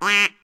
Quack.